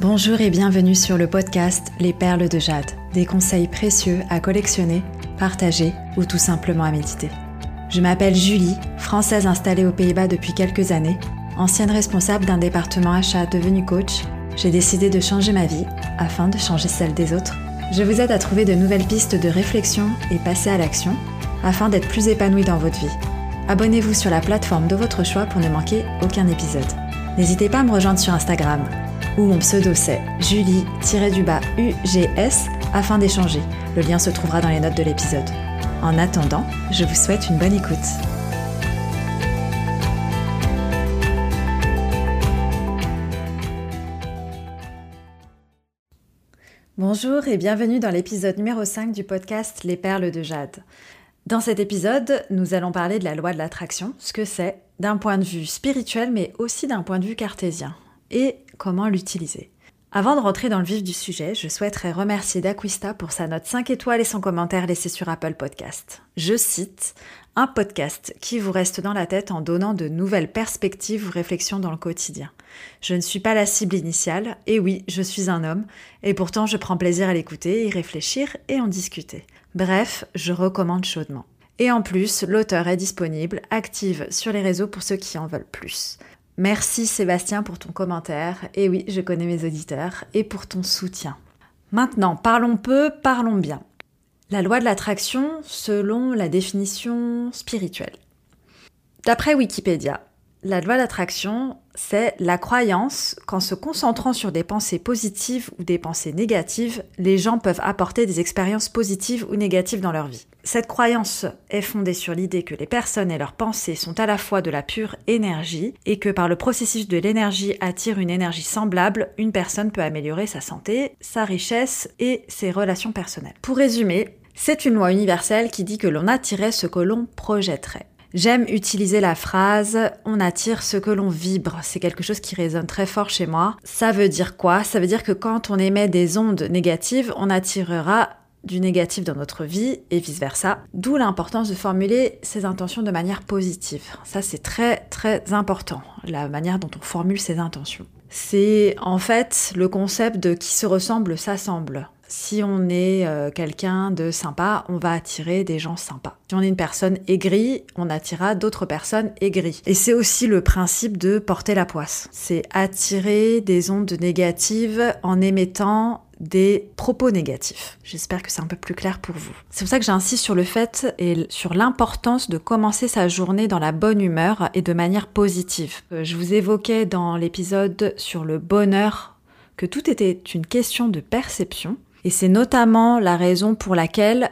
Bonjour et bienvenue sur le podcast Les perles de jade, des conseils précieux à collectionner, partager ou tout simplement à méditer. Je m'appelle Julie, française installée aux Pays-Bas depuis quelques années, ancienne responsable d'un département achat devenu coach. J'ai décidé de changer ma vie afin de changer celle des autres. Je vous aide à trouver de nouvelles pistes de réflexion et passer à l'action afin d'être plus épanoui dans votre vie. Abonnez-vous sur la plateforme de votre choix pour ne manquer aucun épisode. N'hésitez pas à me rejoindre sur Instagram où mon pseudo c'est Julie-UGS afin d'échanger. Le lien se trouvera dans les notes de l'épisode. En attendant, je vous souhaite une bonne écoute. Bonjour et bienvenue dans l'épisode numéro 5 du podcast Les perles de jade. Dans cet épisode, nous allons parler de la loi de l'attraction, ce que c'est d'un point de vue spirituel mais aussi d'un point de vue cartésien. Et comment l'utiliser. Avant de rentrer dans le vif du sujet, je souhaiterais remercier D'Aquista pour sa note 5 étoiles et son commentaire laissé sur Apple Podcast. Je cite un podcast qui vous reste dans la tête en donnant de nouvelles perspectives ou réflexions dans le quotidien. Je ne suis pas la cible initiale, et oui, je suis un homme, et pourtant je prends plaisir à l'écouter, y réfléchir et en discuter. Bref, je recommande chaudement. Et en plus, l'auteur est disponible, active sur les réseaux pour ceux qui en veulent plus. Merci Sébastien pour ton commentaire. Et oui, je connais mes auditeurs. Et pour ton soutien. Maintenant, parlons peu, parlons bien. La loi de l'attraction selon la définition spirituelle. D'après Wikipédia, la loi d'attraction, c'est la croyance qu'en se concentrant sur des pensées positives ou des pensées négatives, les gens peuvent apporter des expériences positives ou négatives dans leur vie. Cette croyance est fondée sur l'idée que les personnes et leurs pensées sont à la fois de la pure énergie et que par le processus de l'énergie attire une énergie semblable, une personne peut améliorer sa santé, sa richesse et ses relations personnelles. Pour résumer, c'est une loi universelle qui dit que l'on attirait ce que l'on projetterait. J'aime utiliser la phrase on attire ce que l'on vibre. C'est quelque chose qui résonne très fort chez moi. Ça veut dire quoi? Ça veut dire que quand on émet des ondes négatives, on attirera du négatif dans notre vie et vice-versa. D'où l'importance de formuler ses intentions de manière positive. Ça, c'est très très important, la manière dont on formule ses intentions. C'est en fait le concept de qui se ressemble s'assemble si on est euh, quelqu'un de sympa, on va attirer des gens sympas. Si on est une personne aigrie, on attirera d'autres personnes aigries. Et c'est aussi le principe de porter la poisse. C'est attirer des ondes négatives en émettant des propos négatifs. J'espère que c'est un peu plus clair pour vous. C'est pour ça que j'insiste sur le fait et sur l'importance de commencer sa journée dans la bonne humeur et de manière positive. Euh, je vous évoquais dans l'épisode sur le bonheur que tout était une question de perception et c'est notamment la raison pour laquelle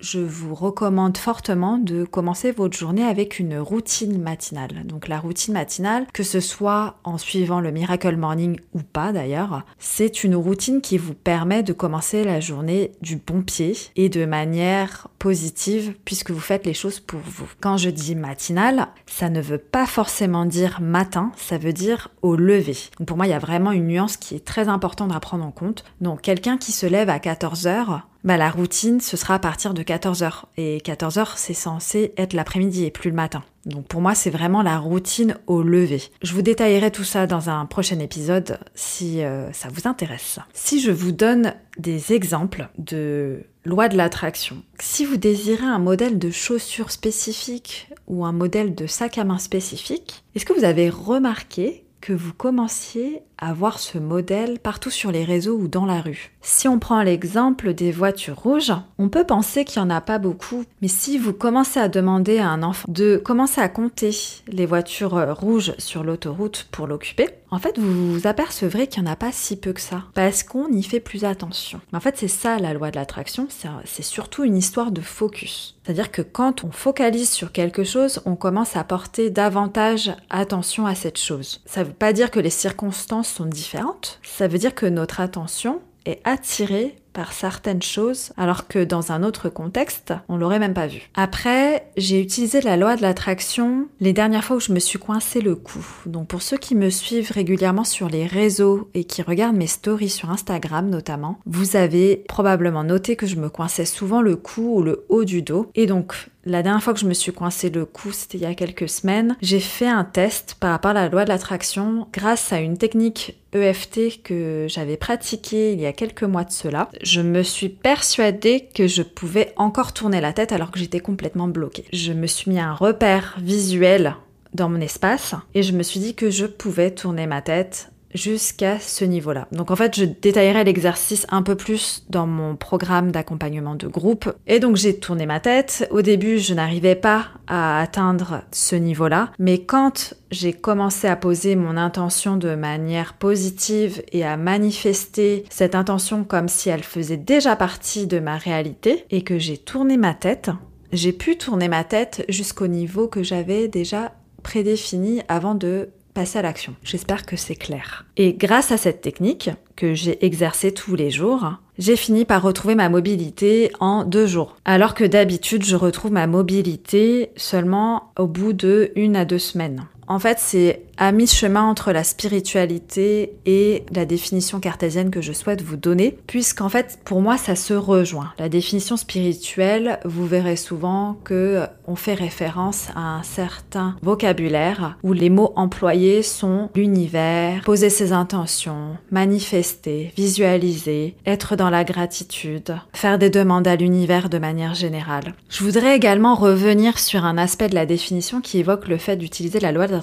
je vous recommande fortement de commencer votre journée avec une routine matinale. Donc la routine matinale, que ce soit en suivant le Miracle Morning ou pas d'ailleurs, c'est une routine qui vous permet de commencer la journée du bon pied et de manière positive puisque vous faites les choses pour vous. Quand je dis matinale, ça ne veut pas forcément dire matin, ça veut dire au lever. Donc pour moi, il y a vraiment une nuance qui est très importante à prendre en compte. Donc quelqu'un qui se lève à 14 heures, bah, la routine, ce sera à partir de 14h. Et 14h, c'est censé être l'après-midi et plus le matin. Donc pour moi, c'est vraiment la routine au lever. Je vous détaillerai tout ça dans un prochain épisode si euh, ça vous intéresse. Si je vous donne des exemples de loi de l'attraction, si vous désirez un modèle de chaussures spécifique ou un modèle de sac à main spécifique, est-ce que vous avez remarqué que vous commenciez à voir ce modèle partout sur les réseaux ou dans la rue. Si on prend l'exemple des voitures rouges, on peut penser qu'il n'y en a pas beaucoup, mais si vous commencez à demander à un enfant de commencer à compter les voitures rouges sur l'autoroute pour l'occuper, en fait vous vous apercevrez qu'il n'y en a pas si peu que ça, parce qu'on y fait plus attention. En fait c'est ça la loi de l'attraction, c'est surtout une histoire de focus. C'est-à-dire que quand on focalise sur quelque chose, on commence à porter davantage attention à cette chose. Ça ne veut pas dire que les circonstances sont différentes, ça veut dire que notre attention est attirée par certaines choses, alors que dans un autre contexte, on l'aurait même pas vu. Après, j'ai utilisé la loi de l'attraction les dernières fois où je me suis coincé le cou. Donc pour ceux qui me suivent régulièrement sur les réseaux et qui regardent mes stories sur Instagram notamment, vous avez probablement noté que je me coinçais souvent le cou ou le haut du dos. Et donc la dernière fois que je me suis coincé le cou, c'était il y a quelques semaines, j'ai fait un test par rapport à la loi de l'attraction grâce à une technique EFT que j'avais pratiquée il y a quelques mois de cela. Je me suis persuadée que je pouvais encore tourner la tête alors que j'étais complètement bloquée. Je me suis mis un repère visuel dans mon espace et je me suis dit que je pouvais tourner ma tête jusqu'à ce niveau-là. Donc en fait, je détaillerai l'exercice un peu plus dans mon programme d'accompagnement de groupe. Et donc j'ai tourné ma tête. Au début, je n'arrivais pas à atteindre ce niveau-là, mais quand j'ai commencé à poser mon intention de manière positive et à manifester cette intention comme si elle faisait déjà partie de ma réalité et que j'ai tourné ma tête, j'ai pu tourner ma tête jusqu'au niveau que j'avais déjà prédéfini avant de à l'action. J'espère que c'est clair. Et grâce à cette technique que j'ai exercée tous les jours, j'ai fini par retrouver ma mobilité en deux jours. Alors que d'habitude, je retrouve ma mobilité seulement au bout de une à deux semaines. En fait, c'est à mi-chemin entre la spiritualité et la définition cartésienne que je souhaite vous donner, puisqu'en fait, pour moi, ça se rejoint. La définition spirituelle, vous verrez souvent que on fait référence à un certain vocabulaire où les mots employés sont l'univers, poser ses intentions, manifester, visualiser, être dans la gratitude, faire des demandes à l'univers de manière générale. Je voudrais également revenir sur un aspect de la définition qui évoque le fait d'utiliser la loi de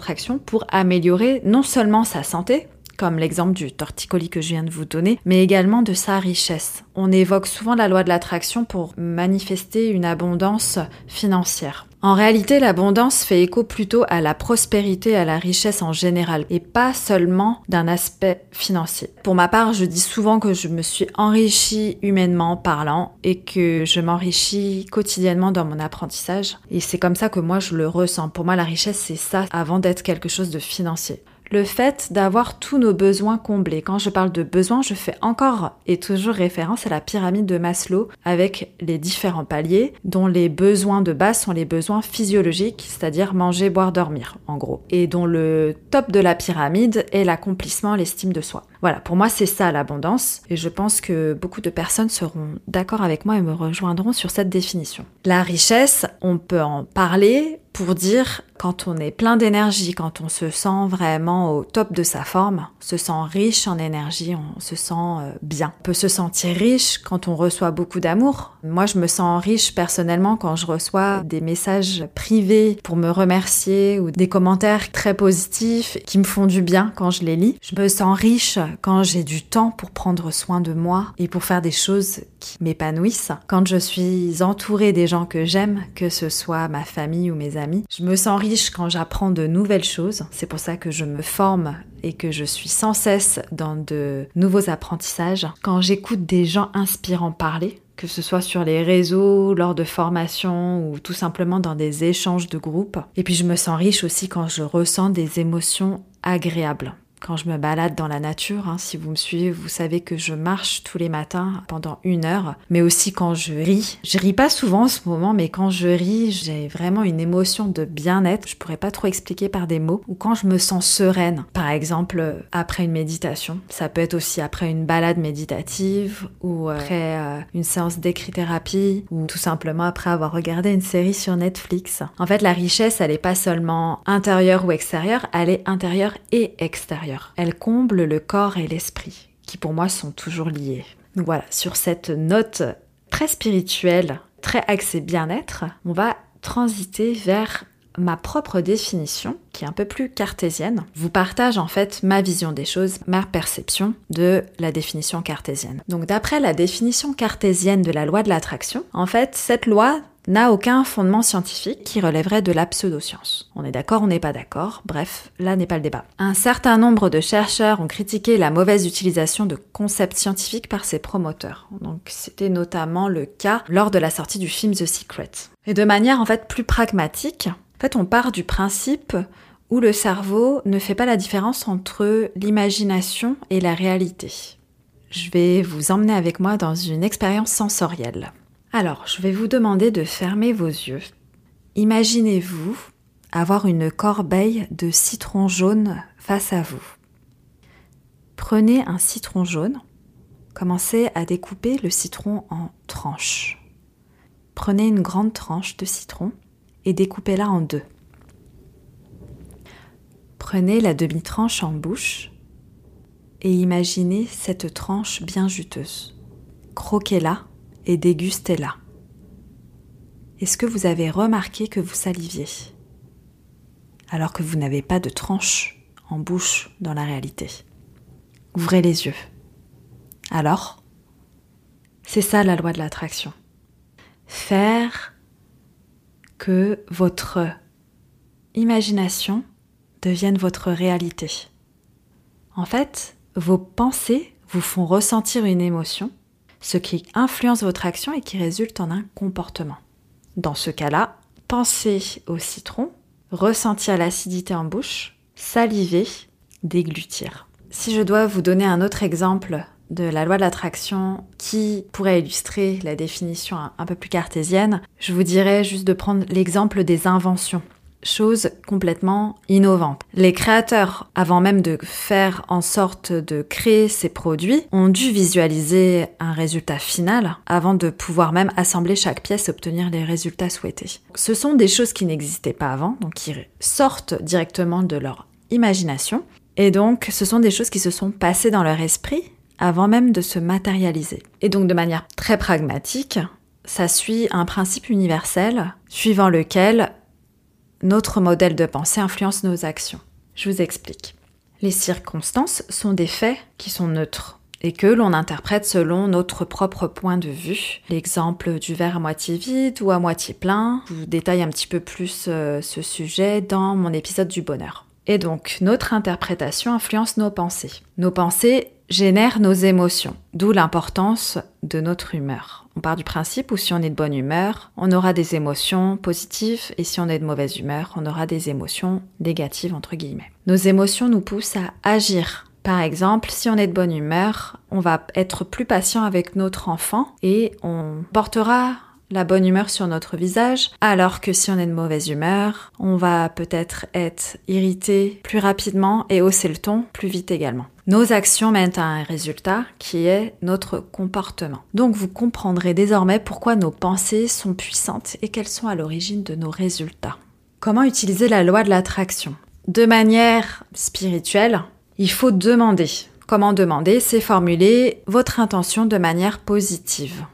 pour améliorer non seulement sa santé, comme l'exemple du torticolis que je viens de vous donner, mais également de sa richesse. On évoque souvent la loi de l'attraction pour manifester une abondance financière. En réalité, l'abondance fait écho plutôt à la prospérité, à la richesse en général, et pas seulement d'un aspect financier. Pour ma part, je dis souvent que je me suis enrichie humainement parlant et que je m'enrichis quotidiennement dans mon apprentissage. Et c'est comme ça que moi je le ressens. Pour moi, la richesse, c'est ça avant d'être quelque chose de financier le fait d'avoir tous nos besoins comblés. Quand je parle de besoins, je fais encore et toujours référence à la pyramide de Maslow avec les différents paliers dont les besoins de base sont les besoins physiologiques, c'est-à-dire manger, boire, dormir, en gros. Et dont le top de la pyramide est l'accomplissement, l'estime de soi. Voilà, pour moi c'est ça l'abondance et je pense que beaucoup de personnes seront d'accord avec moi et me rejoindront sur cette définition. La richesse, on peut en parler pour dire quand on est plein d'énergie, quand on se sent vraiment au top de sa forme, on se sent riche en énergie, on se sent euh, bien. On peut se sentir riche quand on reçoit beaucoup d'amour. Moi, je me sens riche personnellement quand je reçois des messages privés pour me remercier ou des commentaires très positifs qui me font du bien quand je les lis. Je me sens riche quand j'ai du temps pour prendre soin de moi et pour faire des choses qui m'épanouissent. Quand je suis entourée des gens que j'aime, que ce soit ma famille ou mes amis, je me sens riche quand j'apprends de nouvelles choses. C'est pour ça que je me forme et que je suis sans cesse dans de nouveaux apprentissages. Quand j'écoute des gens inspirants parler, que ce soit sur les réseaux, lors de formations ou tout simplement dans des échanges de groupe. Et puis je me sens riche aussi quand je ressens des émotions agréables quand je me balade dans la nature. Hein, si vous me suivez, vous savez que je marche tous les matins pendant une heure, mais aussi quand je ris. Je ris pas souvent en ce moment, mais quand je ris, j'ai vraiment une émotion de bien-être. Je pourrais pas trop expliquer par des mots. Ou quand je me sens sereine, par exemple après une méditation. Ça peut être aussi après une balade méditative ou après euh, une séance d'écrit-thérapie ou tout simplement après avoir regardé une série sur Netflix. En fait, la richesse, elle est pas seulement intérieure ou extérieure, elle est intérieure et extérieure. Elle comble le corps et l'esprit, qui pour moi sont toujours liés. Donc voilà, sur cette note très spirituelle, très axée bien-être, on va transiter vers ma propre définition, qui est un peu plus cartésienne, vous partage en fait ma vision des choses, ma perception de la définition cartésienne. Donc d'après la définition cartésienne de la loi de l'attraction, en fait, cette loi n'a aucun fondement scientifique qui relèverait de la pseudoscience. On est d'accord, on n'est pas d'accord, bref, là n'est pas le débat. Un certain nombre de chercheurs ont critiqué la mauvaise utilisation de concepts scientifiques par ses promoteurs. Donc c'était notamment le cas lors de la sortie du film The Secret. Et de manière en fait plus pragmatique, en fait on part du principe où le cerveau ne fait pas la différence entre l'imagination et la réalité. je vais vous emmener avec moi dans une expérience sensorielle. Alors, je vais vous demander de fermer vos yeux. Imaginez-vous avoir une corbeille de citron jaune face à vous. Prenez un citron jaune, commencez à découper le citron en tranches. Prenez une grande tranche de citron et découpez-la en deux. Prenez la demi-tranche en bouche et imaginez cette tranche bien juteuse. Croquez-la et dégustez-la. Est-ce que vous avez remarqué que vous saliviez? Alors que vous n'avez pas de tranche en bouche dans la réalité Ouvrez les yeux. Alors, c'est ça la loi de l'attraction. Faire que votre imagination devienne votre réalité. En fait, vos pensées vous font ressentir une émotion, ce qui influence votre action et qui résulte en un comportement. Dans ce cas-là, pensez au citron, ressentir l'acidité en bouche, saliver, déglutir. Si je dois vous donner un autre exemple de la loi de l'attraction qui pourrait illustrer la définition un, peu plus cartésienne, je vous dirais juste de prendre l'exemple des inventions chose complètement innovante. Les créateurs, avant même de faire en sorte de créer ces produits, ont dû visualiser un résultat final avant de pouvoir même assembler chaque pièce et obtenir les résultats souhaités. Ce sont des choses qui n'existaient pas avant, donc qui sortent directement de leur imagination. Et donc, ce sont des choses qui se sont passées dans leur esprit avant même de se matérialiser. Et donc, de manière très pragmatique, ça suit un principe universel suivant lequel notre modèle de pensée influence nos actions. Je vous explique. Les circonstances sont des faits qui sont neutres et que l'on interprète selon notre propre point de vue. L'exemple du verre à moitié vide ou à moitié plein, je vous détaille un petit peu plus euh, ce sujet dans mon épisode du bonheur. Et donc, notre interprétation influence nos pensées. Nos pensées génèrent nos émotions, d'où l'importance de notre humeur. On part du principe où si on est de bonne humeur, on aura des émotions positives et si on est de mauvaise humeur, on aura des émotions négatives entre guillemets. Nos émotions nous poussent à agir. Par exemple, si on est de bonne humeur, on va être plus patient avec notre enfant et on portera la bonne humeur sur notre visage, alors que si on est de mauvaise humeur, on va peut-être être irrité plus rapidement et hausser le ton plus vite également. Nos actions mènent à un résultat qui est notre comportement. Donc vous comprendrez désormais pourquoi nos pensées sont puissantes et qu'elles sont à l'origine de nos résultats. Comment utiliser la loi de l'attraction? De manière spirituelle, il faut demander. Comment demander? C'est formuler votre intention de manière positive.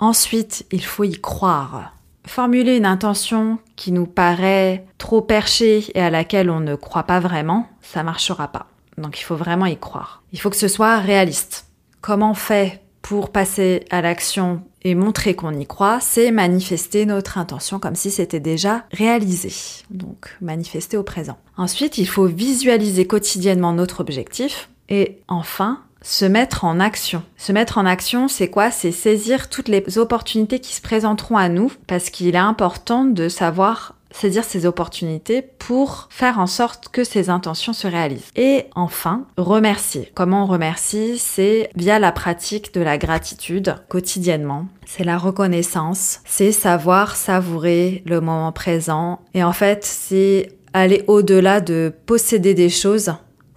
Ensuite, il faut y croire. Formuler une intention qui nous paraît trop perchée et à laquelle on ne croit pas vraiment, ça marchera pas. Donc il faut vraiment y croire. Il faut que ce soit réaliste. Comment on fait pour passer à l'action et montrer qu'on y croit, c'est manifester notre intention comme si c'était déjà réalisé. Donc manifester au présent. Ensuite, il faut visualiser quotidiennement notre objectif. Et enfin, se mettre en action. Se mettre en action, c'est quoi? C'est saisir toutes les opportunités qui se présenteront à nous, parce qu'il est important de savoir saisir ces opportunités pour faire en sorte que ces intentions se réalisent. Et enfin, remercier. Comment on remercie? C'est via la pratique de la gratitude quotidiennement. C'est la reconnaissance, c'est savoir savourer le moment présent. Et en fait, c'est aller au-delà de posséder des choses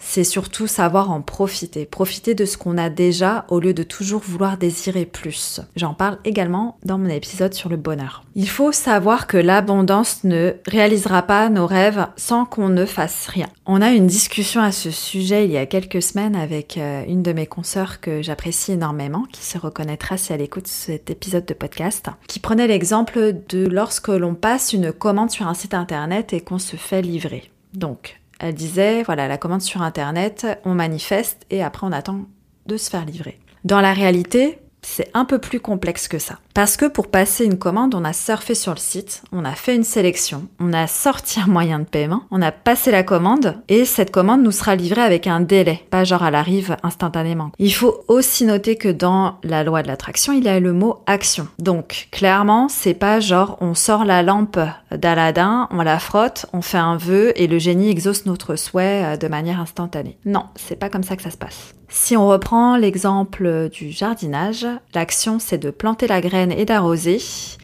c'est surtout savoir en profiter, profiter de ce qu'on a déjà au lieu de toujours vouloir désirer plus. J'en parle également dans mon épisode sur le bonheur. Il faut savoir que l'abondance ne réalisera pas nos rêves sans qu'on ne fasse rien. On a une discussion à ce sujet il y a quelques semaines avec euh, une de mes consoeurs que j'apprécie énormément, qui se reconnaîtra si elle écoute cet épisode de podcast, qui prenait l'exemple de lorsque l'on passe une commande sur un site internet et qu'on se fait livrer. Donc, elle disait, voilà, la commande sur Internet, on manifeste et après on attend de se faire livrer. Dans la réalité, c'est un peu plus complexe que ça. Parce que pour passer une commande, on a surfé sur le site, on a fait une sélection, on a sorti un moyen de paiement, on a passé la commande et cette commande nous sera livrée avec un délai, pas genre elle arrive instantanément. Il faut aussi noter que dans la loi de l'attraction, il y a le mot action. Donc clairement, c'est pas genre on sort la lampe d'Aladin, on la frotte, on fait un vœu et le génie exauce notre souhait euh, de manière instantanée. Non, c'est pas comme ça que ça se passe. Si on reprend l'exemple du jardinage, l'action c'est de planter la graine et d'arroser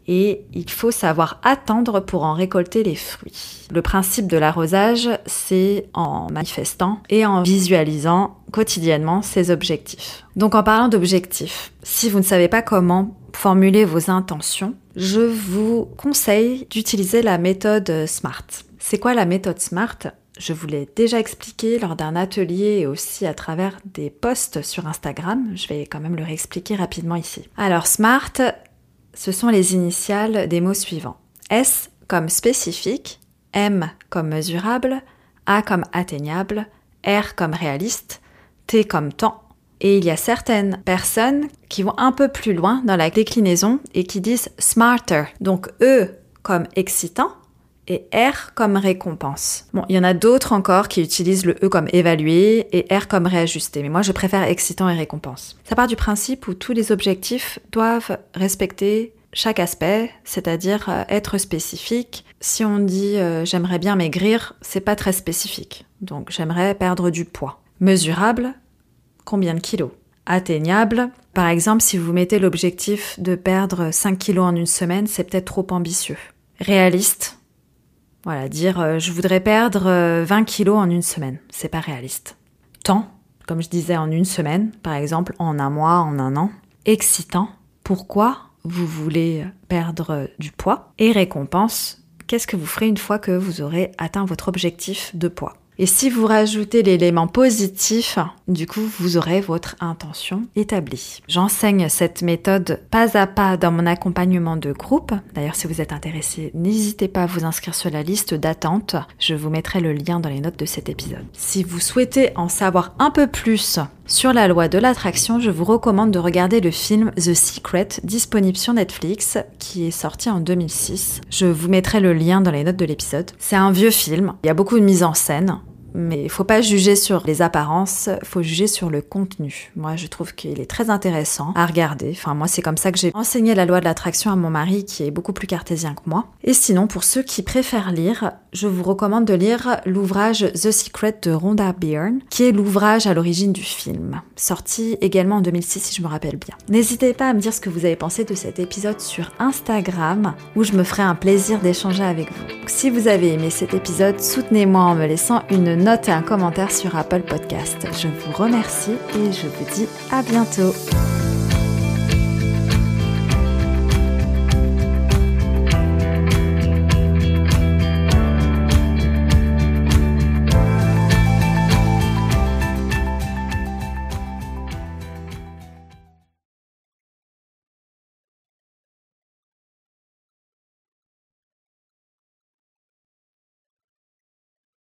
et il faut savoir attendre pour en récolter les fruits. Le principe de l'arrosage, c'est en manifestant et en visualisant quotidiennement ses objectifs. Donc en parlant d'objectifs, si vous ne savez pas comment formuler vos intentions, je vous conseille d'utiliser la méthode SMART. C'est quoi la méthode SMART? Je vous l'ai déjà expliqué lors d'un atelier et aussi à travers des posts sur Instagram. Je vais quand même le réexpliquer rapidement ici. Alors, SMART, ce sont les initiales des mots suivants. S comme spécifique, M comme mesurable, A comme atteignable, R comme réaliste, T comme temps. Et il y a certaines personnes qui vont un peu plus loin dans la déclinaison et qui disent smarter. Donc E comme excitant, et R comme récompense. Bon, il y en a d'autres encore qui utilisent le E comme évaluer et R comme réajuster, mais moi je préfère excitant et récompense. Ça part du principe où tous les objectifs doivent respecter chaque aspect, c'est-à-dire euh, être spécifique. Si on dit euh, j'aimerais bien maigrir, c'est pas très spécifique. Donc j'aimerais perdre du poids. Mesurable, combien de kilos? Atteignable, par exemple, si vous mettez l'objectif de perdre 5 kilos en une semaine, c'est peut-être trop ambitieux. Réaliste, voilà, dire euh, je voudrais perdre 20 euh, kilos en une semaine, c'est pas réaliste. Temps, comme je disais en une semaine, par exemple, en un mois, en un an. Excitant, pourquoi vous voulez perdre du poids? Et récompense, qu'est-ce que vous ferez une fois que vous aurez atteint votre objectif de poids? Et si vous rajoutez l'élément positif, du coup, vous aurez votre intention établie. J'enseigne cette méthode pas à pas dans mon accompagnement de groupe. D'ailleurs, si vous êtes intéressé, n'hésitez pas à vous inscrire sur la liste d'attente. Je vous mettrai le lien dans les notes de cet épisode. Si vous souhaitez en savoir un peu plus sur la loi de l'attraction, je vous recommande de regarder le film The Secret disponible sur Netflix qui est sorti en 2006. Je vous mettrai le lien dans les notes de l'épisode. C'est un vieux film, il y a beaucoup de mise en scène. Mais il faut pas juger sur les apparences, faut juger sur le contenu. Moi, je trouve qu'il est très intéressant à regarder. Enfin, moi, c'est comme ça que j'ai enseigné la loi de l'attraction à mon mari, qui est beaucoup plus cartésien que moi. Et sinon, pour ceux qui préfèrent lire, je vous recommande de lire l'ouvrage The Secret de Rhonda Byrne, qui est l'ouvrage à l'origine du film, sorti également en 2006 si je me rappelle bien. N'hésitez pas à me dire ce que vous avez pensé de cet épisode sur Instagram, où je me ferai un plaisir d'échanger avec vous. Si vous avez aimé cet épisode, soutenez-moi en me laissant une note et un commentaire sur Apple Podcast. Je vous remercie et je vous dis à bientôt.